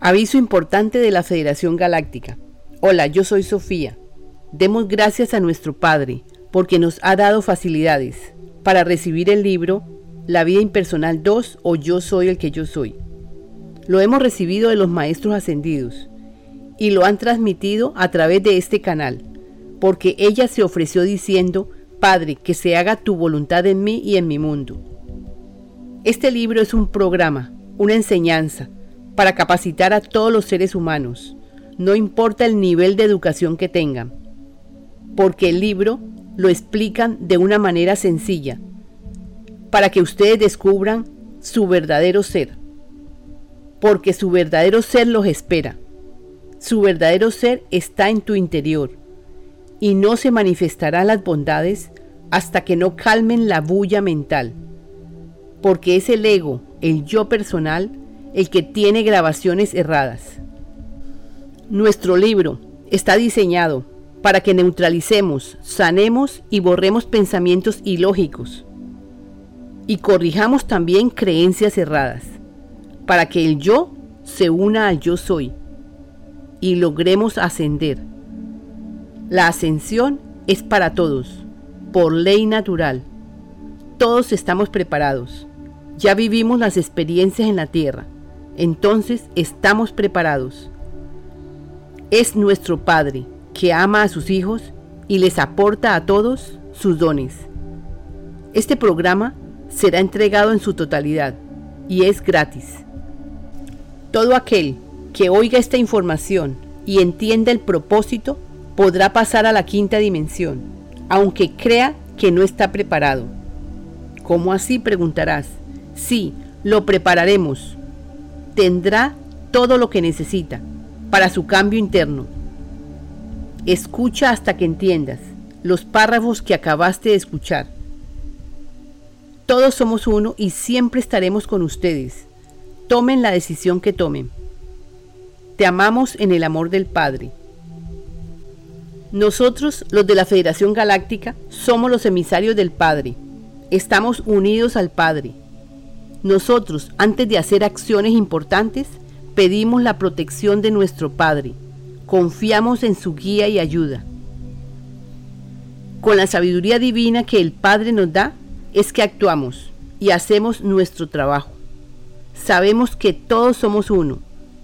Aviso importante de la Federación Galáctica. Hola, yo soy Sofía. Demos gracias a nuestro Padre porque nos ha dado facilidades para recibir el libro La vida impersonal 2 o Yo soy el que yo soy. Lo hemos recibido de los Maestros Ascendidos y lo han transmitido a través de este canal, porque ella se ofreció diciendo, Padre, que se haga tu voluntad en mí y en mi mundo. Este libro es un programa, una enseñanza, para capacitar a todos los seres humanos, no importa el nivel de educación que tengan, porque el libro lo explican de una manera sencilla, para que ustedes descubran su verdadero ser, porque su verdadero ser los espera. Su verdadero ser está en tu interior y no se manifestarán las bondades hasta que no calmen la bulla mental, porque es el ego, el yo personal, el que tiene grabaciones erradas. Nuestro libro está diseñado para que neutralicemos, sanemos y borremos pensamientos ilógicos y corrijamos también creencias erradas, para que el yo se una al yo soy y logremos ascender. La ascensión es para todos, por ley natural. Todos estamos preparados. Ya vivimos las experiencias en la tierra entonces estamos preparados. Es nuestro Padre que ama a sus hijos y les aporta a todos sus dones. Este programa será entregado en su totalidad y es gratis. Todo aquel que oiga esta información y entienda el propósito podrá pasar a la quinta dimensión, aunque crea que no está preparado. ¿Cómo así? preguntarás. Sí, lo prepararemos tendrá todo lo que necesita para su cambio interno. Escucha hasta que entiendas los párrafos que acabaste de escuchar. Todos somos uno y siempre estaremos con ustedes. Tomen la decisión que tomen. Te amamos en el amor del Padre. Nosotros, los de la Federación Galáctica, somos los emisarios del Padre. Estamos unidos al Padre nosotros, antes de hacer acciones importantes, pedimos la protección de nuestro Padre. Confiamos en su guía y ayuda. Con la sabiduría divina que el Padre nos da, es que actuamos y hacemos nuestro trabajo. Sabemos que todos somos uno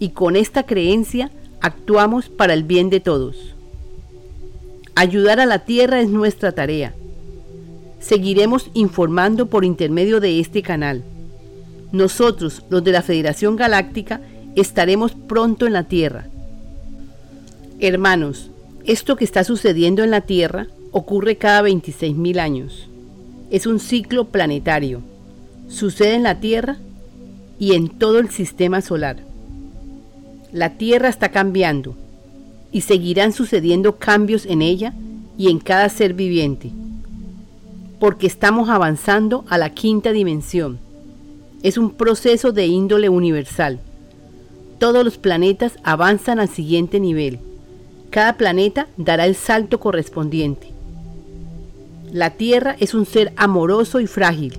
y con esta creencia actuamos para el bien de todos. Ayudar a la tierra es nuestra tarea. Seguiremos informando por intermedio de este canal nosotros, los de la Federación Galáctica, estaremos pronto en la Tierra. Hermanos, esto que está sucediendo en la Tierra ocurre cada 26.000 años. Es un ciclo planetario. Sucede en la Tierra y en todo el sistema solar. La Tierra está cambiando y seguirán sucediendo cambios en ella y en cada ser viviente, porque estamos avanzando a la quinta dimensión es un proceso de índole universal. Todos los planetas avanzan al siguiente nivel. Cada planeta dará el salto correspondiente. La Tierra es un ser amoroso y frágil.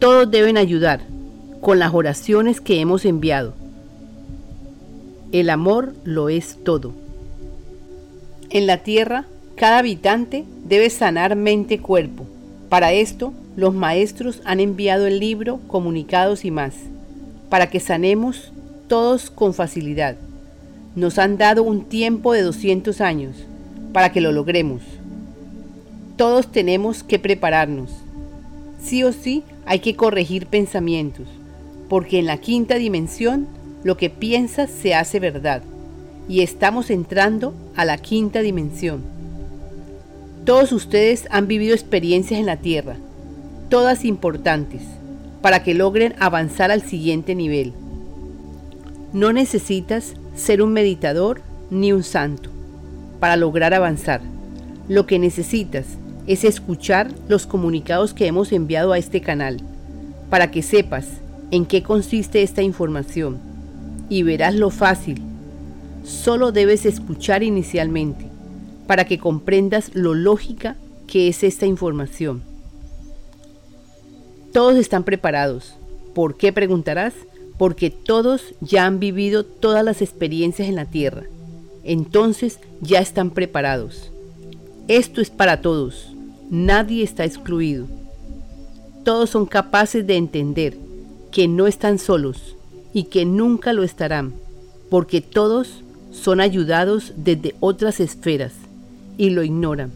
Todos deben ayudar con las oraciones que hemos enviado. El amor lo es todo. En la Tierra, cada habitante debe sanar mente-cuerpo. Para esto, los maestros han enviado el libro, comunicados y más, para que sanemos todos con facilidad. Nos han dado un tiempo de 200 años para que lo logremos. Todos tenemos que prepararnos. Sí o sí hay que corregir pensamientos, porque en la quinta dimensión lo que piensas se hace verdad, y estamos entrando a la quinta dimensión. Todos ustedes han vivido experiencias en la Tierra, todas importantes, para que logren avanzar al siguiente nivel. No necesitas ser un meditador ni un santo para lograr avanzar. Lo que necesitas es escuchar los comunicados que hemos enviado a este canal, para que sepas en qué consiste esta información y verás lo fácil. Solo debes escuchar inicialmente para que comprendas lo lógica que es esta información. Todos están preparados. ¿Por qué preguntarás? porque todos ya han vivido todas las experiencias en la Tierra. Entonces ya están preparados. Esto es para todos. Nadie está excluido. Todos son capaces de entender que no están solos y que nunca lo estarán, porque todos son ayudados desde otras esferas y lo ignoran.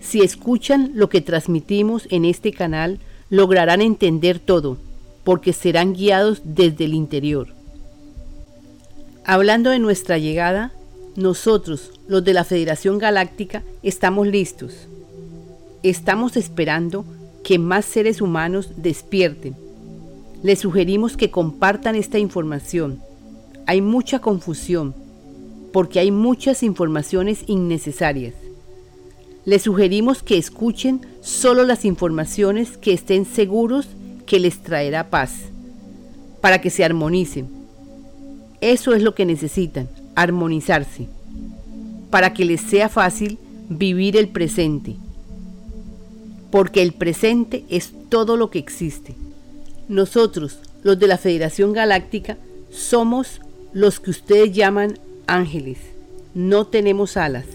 Si escuchan lo que transmitimos en este canal, lograrán entender todo, porque serán guiados desde el interior. Hablando de nuestra llegada, nosotros, los de la Federación Galáctica, estamos listos. Estamos esperando que más seres humanos despierten. Les sugerimos que compartan esta información. Hay mucha confusión, porque hay muchas informaciones innecesarias. Les sugerimos que escuchen solo las informaciones que estén seguros que les traerá paz, para que se armonicen. Eso es lo que necesitan, armonizarse, para que les sea fácil vivir el presente, porque el presente es todo lo que existe. Nosotros, los de la Federación Galáctica, somos los que ustedes llaman ángeles. No tenemos alas.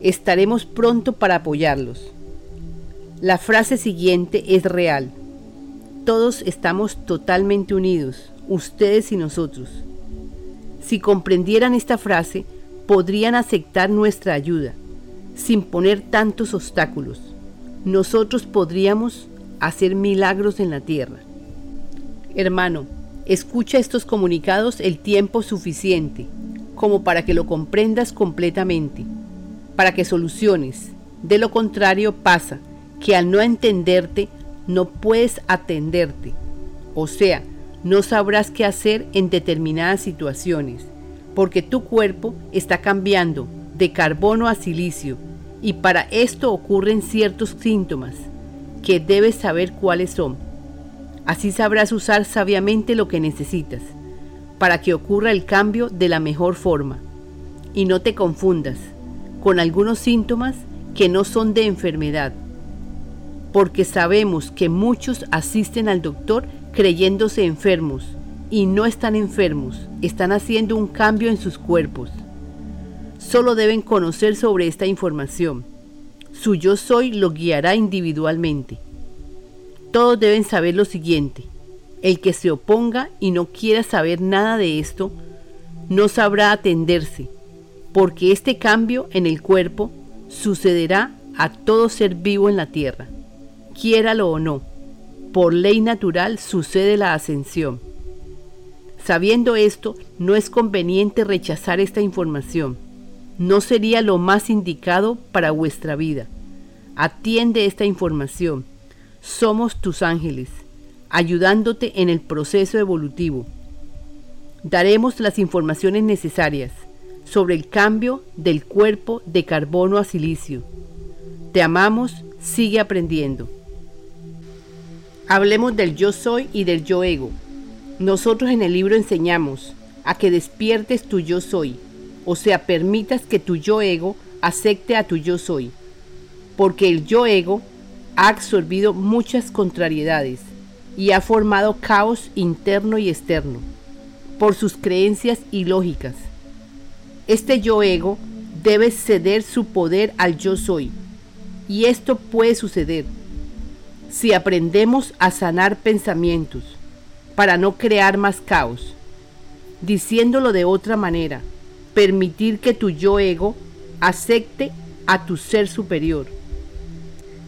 Estaremos pronto para apoyarlos. La frase siguiente es real. Todos estamos totalmente unidos, ustedes y nosotros. Si comprendieran esta frase, podrían aceptar nuestra ayuda, sin poner tantos obstáculos. Nosotros podríamos hacer milagros en la tierra. Hermano, escucha estos comunicados el tiempo suficiente como para que lo comprendas completamente para que soluciones. De lo contrario pasa que al no entenderte no puedes atenderte. O sea, no sabrás qué hacer en determinadas situaciones, porque tu cuerpo está cambiando de carbono a silicio y para esto ocurren ciertos síntomas que debes saber cuáles son. Así sabrás usar sabiamente lo que necesitas para que ocurra el cambio de la mejor forma. Y no te confundas, con algunos síntomas que no son de enfermedad, porque sabemos que muchos asisten al doctor creyéndose enfermos y no están enfermos, están haciendo un cambio en sus cuerpos. Solo deben conocer sobre esta información. Su yo soy lo guiará individualmente. Todos deben saber lo siguiente. El que se oponga y no quiera saber nada de esto, no sabrá atenderse porque este cambio en el cuerpo sucederá a todo ser vivo en la tierra, quiéralo o no. Por ley natural sucede la ascensión. Sabiendo esto, no es conveniente rechazar esta información. No sería lo más indicado para vuestra vida. Atiende esta información. Somos tus ángeles, ayudándote en el proceso evolutivo. Daremos las informaciones necesarias sobre el cambio del cuerpo de carbono a silicio. Te amamos, sigue aprendiendo. Hablemos del yo soy y del yo ego. Nosotros en el libro enseñamos a que despiertes tu yo soy, o sea, permitas que tu yo ego acepte a tu yo soy, porque el yo ego ha absorbido muchas contrariedades y ha formado caos interno y externo por sus creencias ilógicas este yo ego debe ceder su poder al yo soy. Y esto puede suceder si aprendemos a sanar pensamientos para no crear más caos. Diciéndolo de otra manera, permitir que tu yo ego acepte a tu ser superior.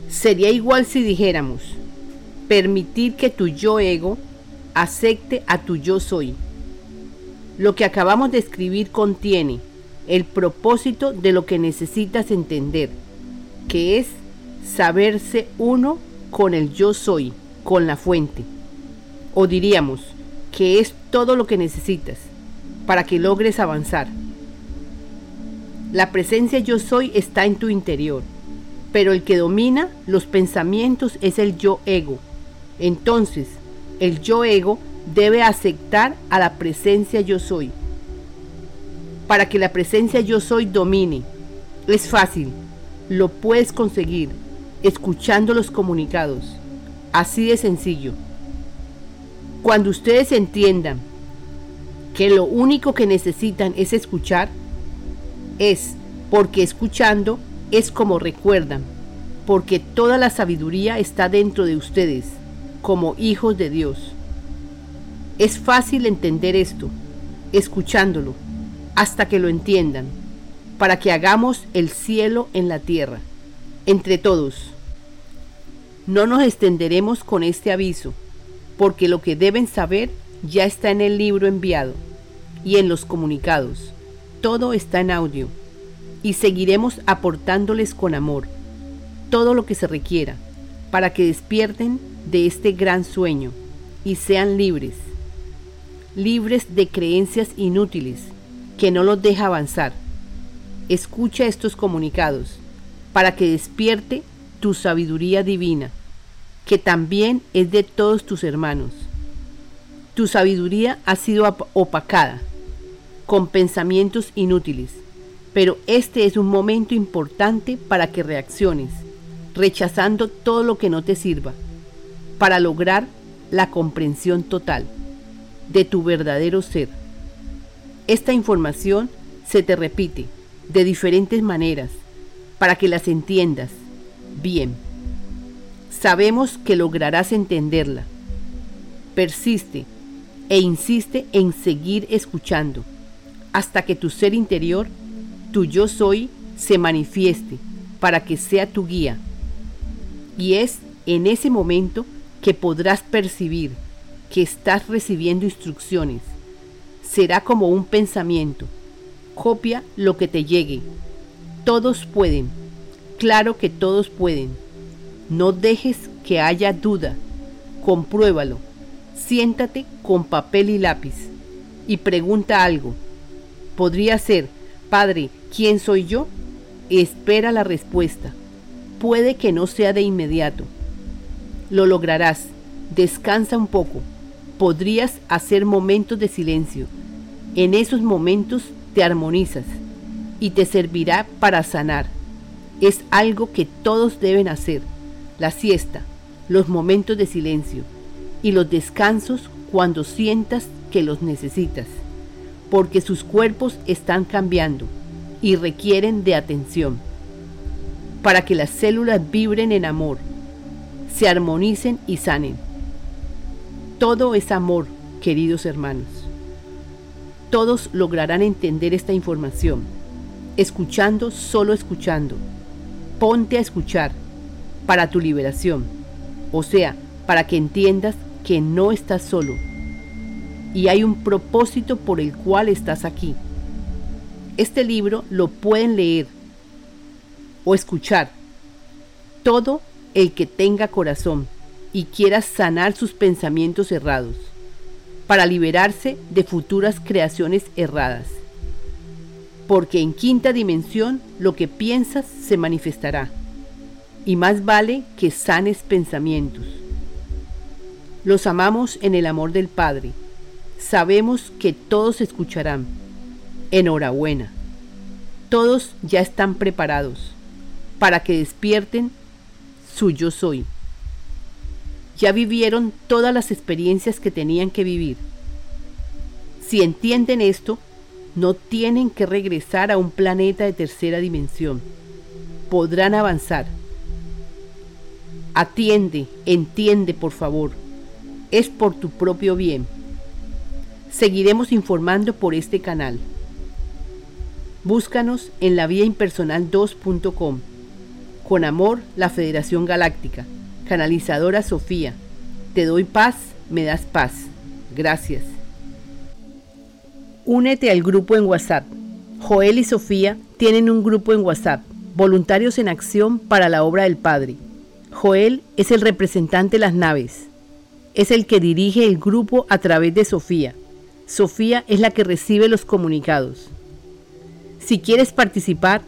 Sería igual si dijéramos, permitir que tu yo ego acepte a tu yo soy. Lo que acabamos de escribir contiene el propósito de lo que necesitas entender, que es saberse uno con el yo soy, con la fuente. O diríamos que es todo lo que necesitas para que logres avanzar. La presencia yo soy está en tu interior, pero el que domina los pensamientos es el yo ego. Entonces, el yo ego debe aceptar a la presencia yo soy para que la presencia yo soy domine. Es fácil, lo puedes conseguir escuchando los comunicados. Así de sencillo. Cuando ustedes entiendan que lo único que necesitan es escuchar, es porque escuchando es como recuerdan, porque toda la sabiduría está dentro de ustedes, como hijos de Dios. Es fácil entender esto, escuchándolo, hasta que lo entiendan, para que hagamos el cielo en la tierra, entre todos. No nos extenderemos con este aviso, porque lo que deben saber ya está en el libro enviado y en los comunicados. Todo está en audio y seguiremos aportándoles con amor todo lo que se requiera para que despierten de este gran sueño y sean libres, libres de creencias inútiles que no los deja avanzar. Escucha estos comunicados para que despierte tu sabiduría divina, que también es de todos tus hermanos. Tu sabiduría ha sido opacada con pensamientos inútiles, pero este es un momento importante para que reacciones rechazando todo lo que no te sirva, para lograr la comprensión total de tu verdadero ser. Esta información se te repite de diferentes maneras para que las entiendas bien. Sabemos que lograrás entenderla. Persiste e insiste en seguir escuchando hasta que tu ser interior, tu yo soy, se manifieste para que sea tu guía y es en ese momento que podrás percibir que estás recibiendo instrucciones. Será como un pensamiento. Copia lo que te llegue. Todos pueden. Claro que todos pueden. No dejes que haya duda. Compruébalo. Siéntate con papel y lápiz y pregunta algo. Podría ser, Padre, ¿quién soy yo? Espera la respuesta puede que no sea de inmediato. Lo lograrás. Descansa un poco. Podrías hacer momentos de silencio. En esos momentos te armonizas y te servirá para sanar. Es algo que todos deben hacer. La siesta, los momentos de silencio y los descansos cuando sientas que los necesitas, porque sus cuerpos están cambiando y requieren de atención para que las células vibren en amor, se armonicen y sanen. Todo es amor, queridos hermanos. Todos lograrán entender esta información, escuchando, solo escuchando. Ponte a escuchar para tu liberación, o sea, para que entiendas que no estás solo y hay un propósito por el cual estás aquí. Este libro lo pueden leer o escuchar. Todo el que tenga corazón y quiera sanar sus pensamientos errados, para liberarse de futuras creaciones erradas. Porque en quinta dimensión lo que piensas se manifestará, y más vale que sanes pensamientos. Los amamos en el amor del Padre. Sabemos que todos escucharán. Enhorabuena. Todos ya están preparados para que despierten su yo soy. Ya vivieron todas las experiencias que tenían que vivir. Si entienden esto, no tienen que regresar a un planeta de tercera dimensión. Podrán avanzar. Atiende, entiende por favor. Es por tu propio bien. Seguiremos informando por este canal. Búscanos en la vía impersonal 2.com con amor, la Federación Galáctica. Canalizadora Sofía, te doy paz, me das paz. Gracias. Únete al grupo en WhatsApp. Joel y Sofía tienen un grupo en WhatsApp, Voluntarios en Acción para la Obra del Padre. Joel es el representante de las naves. Es el que dirige el grupo a través de Sofía. Sofía es la que recibe los comunicados. Si quieres participar,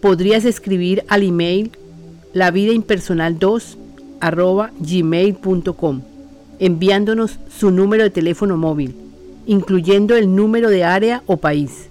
podrías escribir al email lavidaimpersonal2 gmail.com enviándonos su número de teléfono móvil, incluyendo el número de área o país.